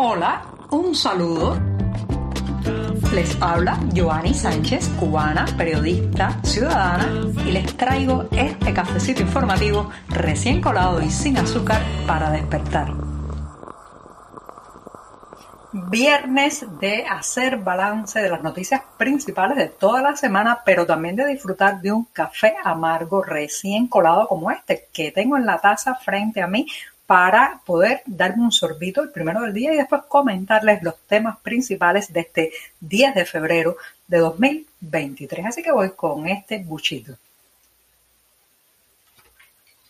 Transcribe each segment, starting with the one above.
Hola, un saludo. Les habla Joanny Sánchez, cubana, periodista, ciudadana, y les traigo este cafecito informativo recién colado y sin azúcar para despertar. Viernes de hacer balance de las noticias principales de toda la semana, pero también de disfrutar de un café amargo recién colado como este que tengo en la taza frente a mí para poder darme un sorbito el primero del día y después comentarles los temas principales de este 10 de febrero de 2023. Así que voy con este buchito.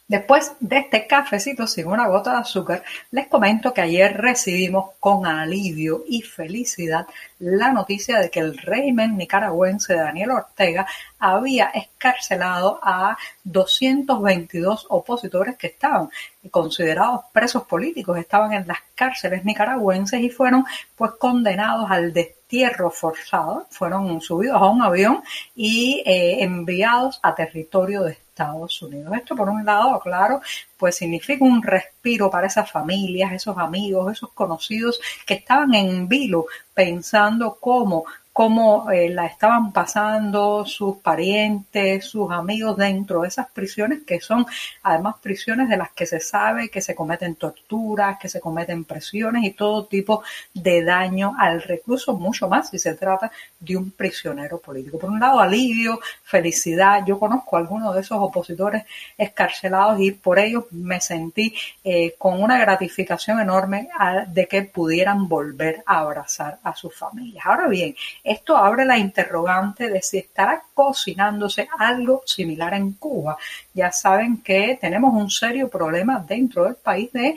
Después de este cafecito sin una gota de azúcar, les comento que ayer recibimos con alivio y felicidad la noticia de que el régimen nicaragüense de Daniel Ortega había escarcelado a 222 opositores que estaban considerados presos políticos, estaban en las cárceles nicaragüenses y fueron pues condenados al destierro forzado, fueron subidos a un avión y eh, enviados a territorio de Estados Unidos. Esto por un lado, claro, pues significa un respiro para esas familias, esos amigos, esos conocidos que estaban en vilo pensando cómo cómo eh, la estaban pasando sus parientes, sus amigos dentro de esas prisiones que son además prisiones de las que se sabe que se cometen torturas, que se cometen presiones y todo tipo de daño al recluso, mucho más si se trata de un prisionero político. Por un lado, alivio, felicidad. Yo conozco a algunos de esos opositores escarcelados y por ello me sentí eh, con una gratificación enorme de que pudieran volver a abrazar a sus familias. Ahora bien, esto abre la interrogante de si estará cocinándose algo similar en Cuba. Ya saben que tenemos un serio problema dentro del país de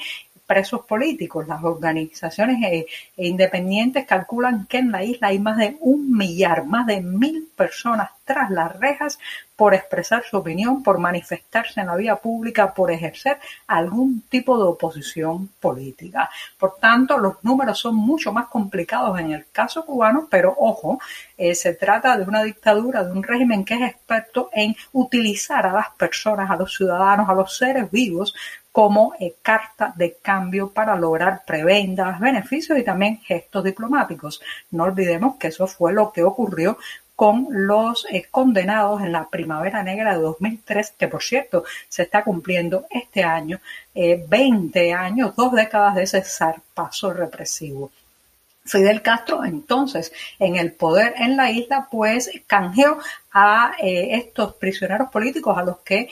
presos políticos. Las organizaciones eh, independientes calculan que en la isla hay más de un millar, más de mil personas tras las rejas por expresar su opinión, por manifestarse en la vía pública, por ejercer algún tipo de oposición política. Por tanto, los números son mucho más complicados en el caso cubano, pero ojo, eh, se trata de una dictadura, de un régimen que es experto en utilizar a las personas, a los ciudadanos, a los seres vivos como eh, carta de cambio para lograr prebendas, beneficios y también gestos diplomáticos. No olvidemos que eso fue lo que ocurrió con los eh, condenados en la Primavera Negra de 2003, que por cierto se está cumpliendo este año, 20 eh, años, dos décadas de ese zarpazo represivo. Fidel Castro, entonces, en el poder en la isla, pues canjeó a estos prisioneros políticos a los que,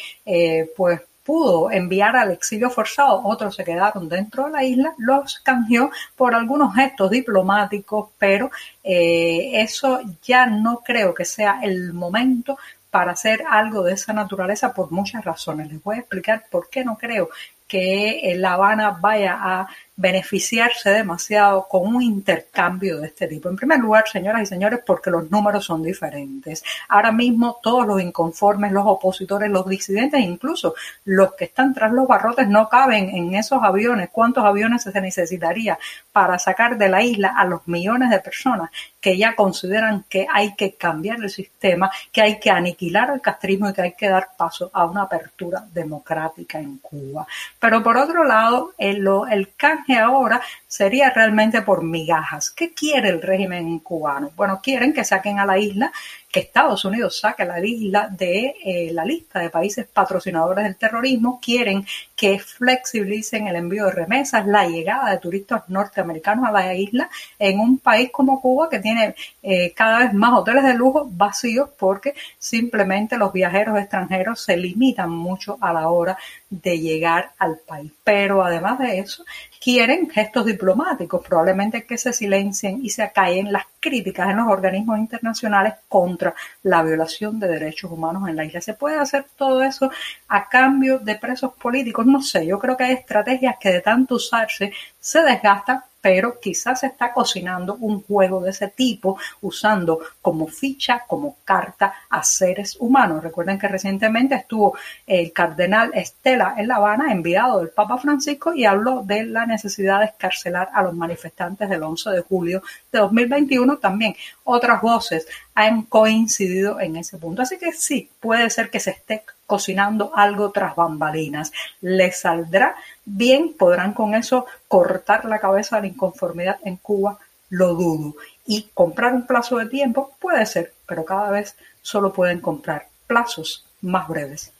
pues, pudo enviar al exilio forzado, otros se quedaron dentro de la isla, los canjeó por algunos gestos diplomáticos, pero eh, eso ya no creo que sea el momento para hacer algo de esa naturaleza por muchas razones. Les voy a explicar por qué no creo que La Habana vaya a beneficiarse demasiado con un intercambio de este tipo. En primer lugar, señoras y señores, porque los números son diferentes. Ahora mismo todos los inconformes, los opositores, los disidentes, incluso los que están tras los barrotes no caben en esos aviones. ¿Cuántos aviones se necesitaría para sacar de la isla a los millones de personas que ya consideran que hay que cambiar el sistema, que hay que aniquilar el castrismo y que hay que dar paso a una apertura democrática en Cuba? Pero por otro lado, el, el canje ahora sería realmente por migajas. ¿Qué quiere el régimen cubano? Bueno, quieren que saquen a la isla que Estados Unidos saque la isla de eh, la lista de países patrocinadores del terrorismo, quieren que flexibilicen el envío de remesas, la llegada de turistas norteamericanos a la isla en un país como Cuba que tiene eh, cada vez más hoteles de lujo vacíos porque simplemente los viajeros extranjeros se limitan mucho a la hora de llegar al país. Pero además de eso, quieren gestos diplomáticos, probablemente que se silencien y se acallen las críticas en los organismos internacionales contra la violación de derechos humanos en la isla. ¿Se puede hacer todo eso a cambio de presos políticos? No sé, yo creo que hay estrategias que de tanto usarse se desgastan pero quizás se está cocinando un juego de ese tipo usando como ficha, como carta a seres humanos. Recuerden que recientemente estuvo el cardenal Estela en La Habana, enviado del Papa Francisco, y habló de la necesidad de escarcelar a los manifestantes del 11 de julio de 2021. También otras voces han coincidido en ese punto. Así que sí, puede ser que se esté cocinando algo tras bambalinas. ¿Les saldrá bien? ¿Podrán con eso cortar la cabeza de la inconformidad en Cuba? Lo dudo. Y comprar un plazo de tiempo puede ser, pero cada vez solo pueden comprar plazos más breves.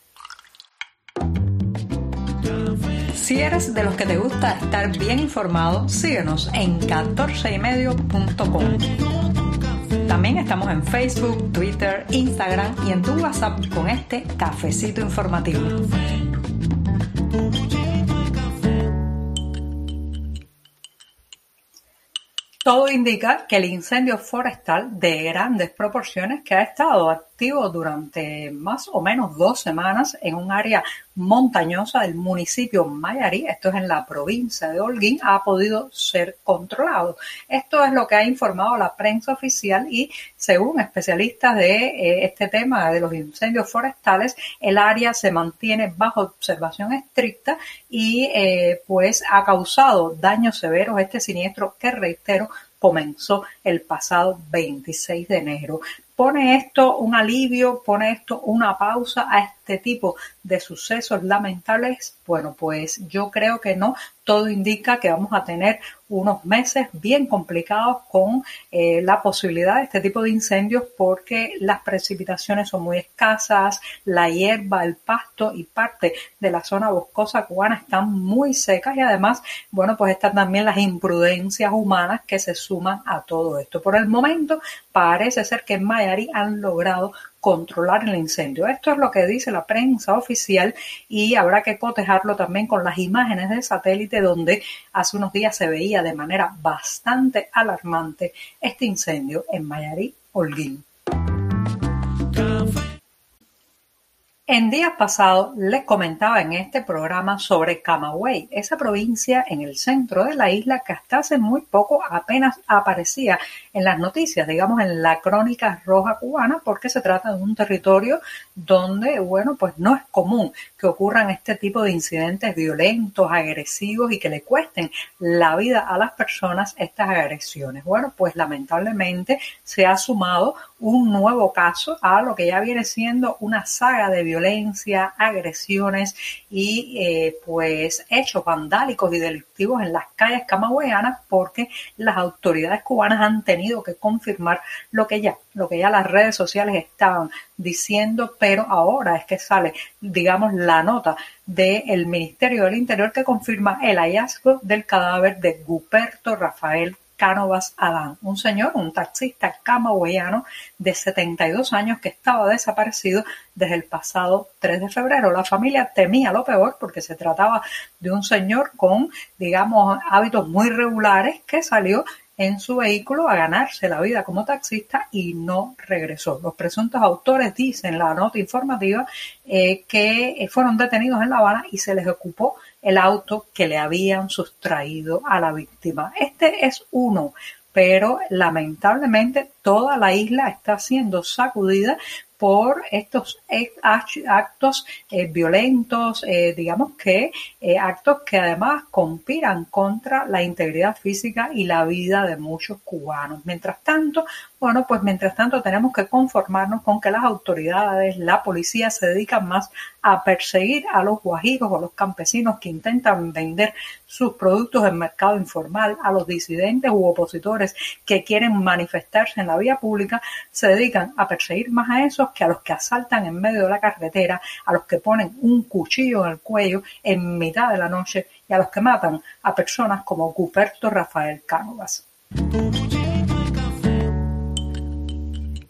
Si eres de los que te gusta estar bien informado, síguenos en 14ymedio.com. También estamos en Facebook, Twitter, Instagram y en tu WhatsApp con este cafecito informativo. Todo indica que el incendio forestal de grandes proporciones que ha estado durante más o menos dos semanas en un área montañosa del municipio Mayarí, esto es en la provincia de Holguín, ha podido ser controlado. Esto es lo que ha informado la prensa oficial y según especialistas de eh, este tema de los incendios forestales, el área se mantiene bajo observación estricta y eh, pues ha causado daños severos este siniestro que reitero comenzó el pasado 26 de enero. ¿Pone esto un alivio? ¿Pone esto una pausa a este tipo de sucesos lamentables? Bueno, pues yo creo que no. Todo indica que vamos a tener unos meses bien complicados con eh, la posibilidad de este tipo de incendios porque las precipitaciones son muy escasas, la hierba, el pasto y parte de la zona boscosa cubana están muy secas y además, bueno, pues están también las imprudencias humanas que se suman a todo esto. Por el momento parece ser que en Mayari han logrado controlar el incendio. Esto es lo que dice la prensa oficial y habrá que cotejarlo también con las imágenes de satélite donde hace unos días se veía de manera bastante alarmante este incendio en Mayarí, Holguín. En días pasados les comentaba en este programa sobre Camagüey, esa provincia en el centro de la isla que hasta hace muy poco apenas aparecía en las noticias, digamos en la crónica roja cubana, porque se trata de un territorio donde, bueno, pues no es común que ocurran este tipo de incidentes violentos, agresivos y que le cuesten la vida a las personas estas agresiones. Bueno, pues lamentablemente se ha sumado un nuevo caso a lo que ya viene siendo una saga de violencia, agresiones y eh, pues hechos vandálicos y delictivos en las calles camagüeyanas porque las autoridades cubanas han tenido que confirmar lo que ya, lo que ya las redes sociales estaban diciendo, pero ahora es que sale, digamos, la nota del Ministerio del Interior que confirma el hallazgo del cadáver de Guperto Rafael Cánovas Adán, un señor, un taxista camagüeyano de 72 años que estaba desaparecido desde el pasado 3 de febrero. La familia temía lo peor porque se trataba de un señor con, digamos, hábitos muy regulares que salió en su vehículo a ganarse la vida como taxista y no regresó. Los presuntos autores dicen la nota informativa eh, que fueron detenidos en La Habana y se les ocupó el auto que le habían sustraído a la víctima. Este es uno, pero lamentablemente toda la isla está siendo sacudida por estos actos eh, violentos, eh, digamos que eh, actos que además conspiran contra la integridad física y la vida de muchos cubanos. Mientras tanto, bueno, pues mientras tanto tenemos que conformarnos con que las autoridades, la policía se dedican más a perseguir a los guajiros o los campesinos que intentan vender sus productos en mercado informal, a los disidentes u opositores que quieren manifestarse en la vía pública, se dedican a perseguir más a esos que a los que asaltan en medio de la carretera, a los que ponen un cuchillo en el cuello en mitad de la noche y a los que matan a personas como Cuperto Rafael Cánovas.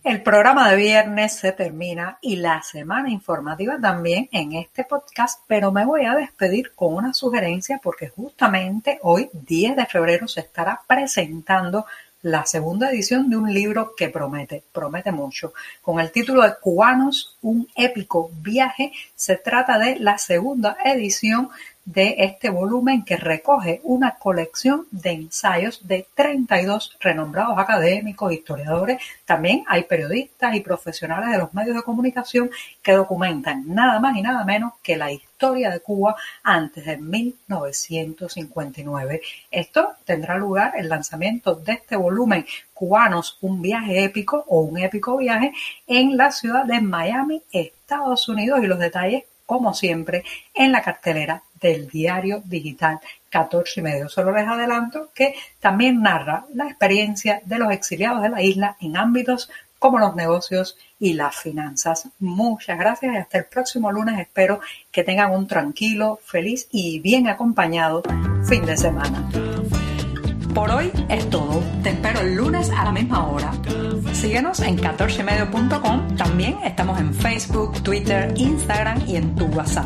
El programa de viernes se termina y la semana informativa también en este podcast, pero me voy a despedir con una sugerencia porque justamente hoy, 10 de febrero, se estará presentando la segunda edición de un libro que promete, promete mucho. Con el título de Cubanos, un épico viaje, se trata de la segunda edición de este volumen que recoge una colección de ensayos de 32 renombrados académicos, historiadores, también hay periodistas y profesionales de los medios de comunicación que documentan nada más y nada menos que la historia de Cuba antes de 1959. Esto tendrá lugar el lanzamiento de este volumen Cubanos, un viaje épico o un épico viaje en la ciudad de Miami, Estados Unidos y los detalles como siempre, en la cartelera del diario digital 14 y medio. Solo les adelanto que también narra la experiencia de los exiliados de la isla en ámbitos como los negocios y las finanzas. Muchas gracias y hasta el próximo lunes. Espero que tengan un tranquilo, feliz y bien acompañado fin de semana. Por hoy es todo. Te espero el lunes a la misma hora. Síguenos en 14medio.com. También estamos en Facebook, Twitter, Instagram y en tu WhatsApp.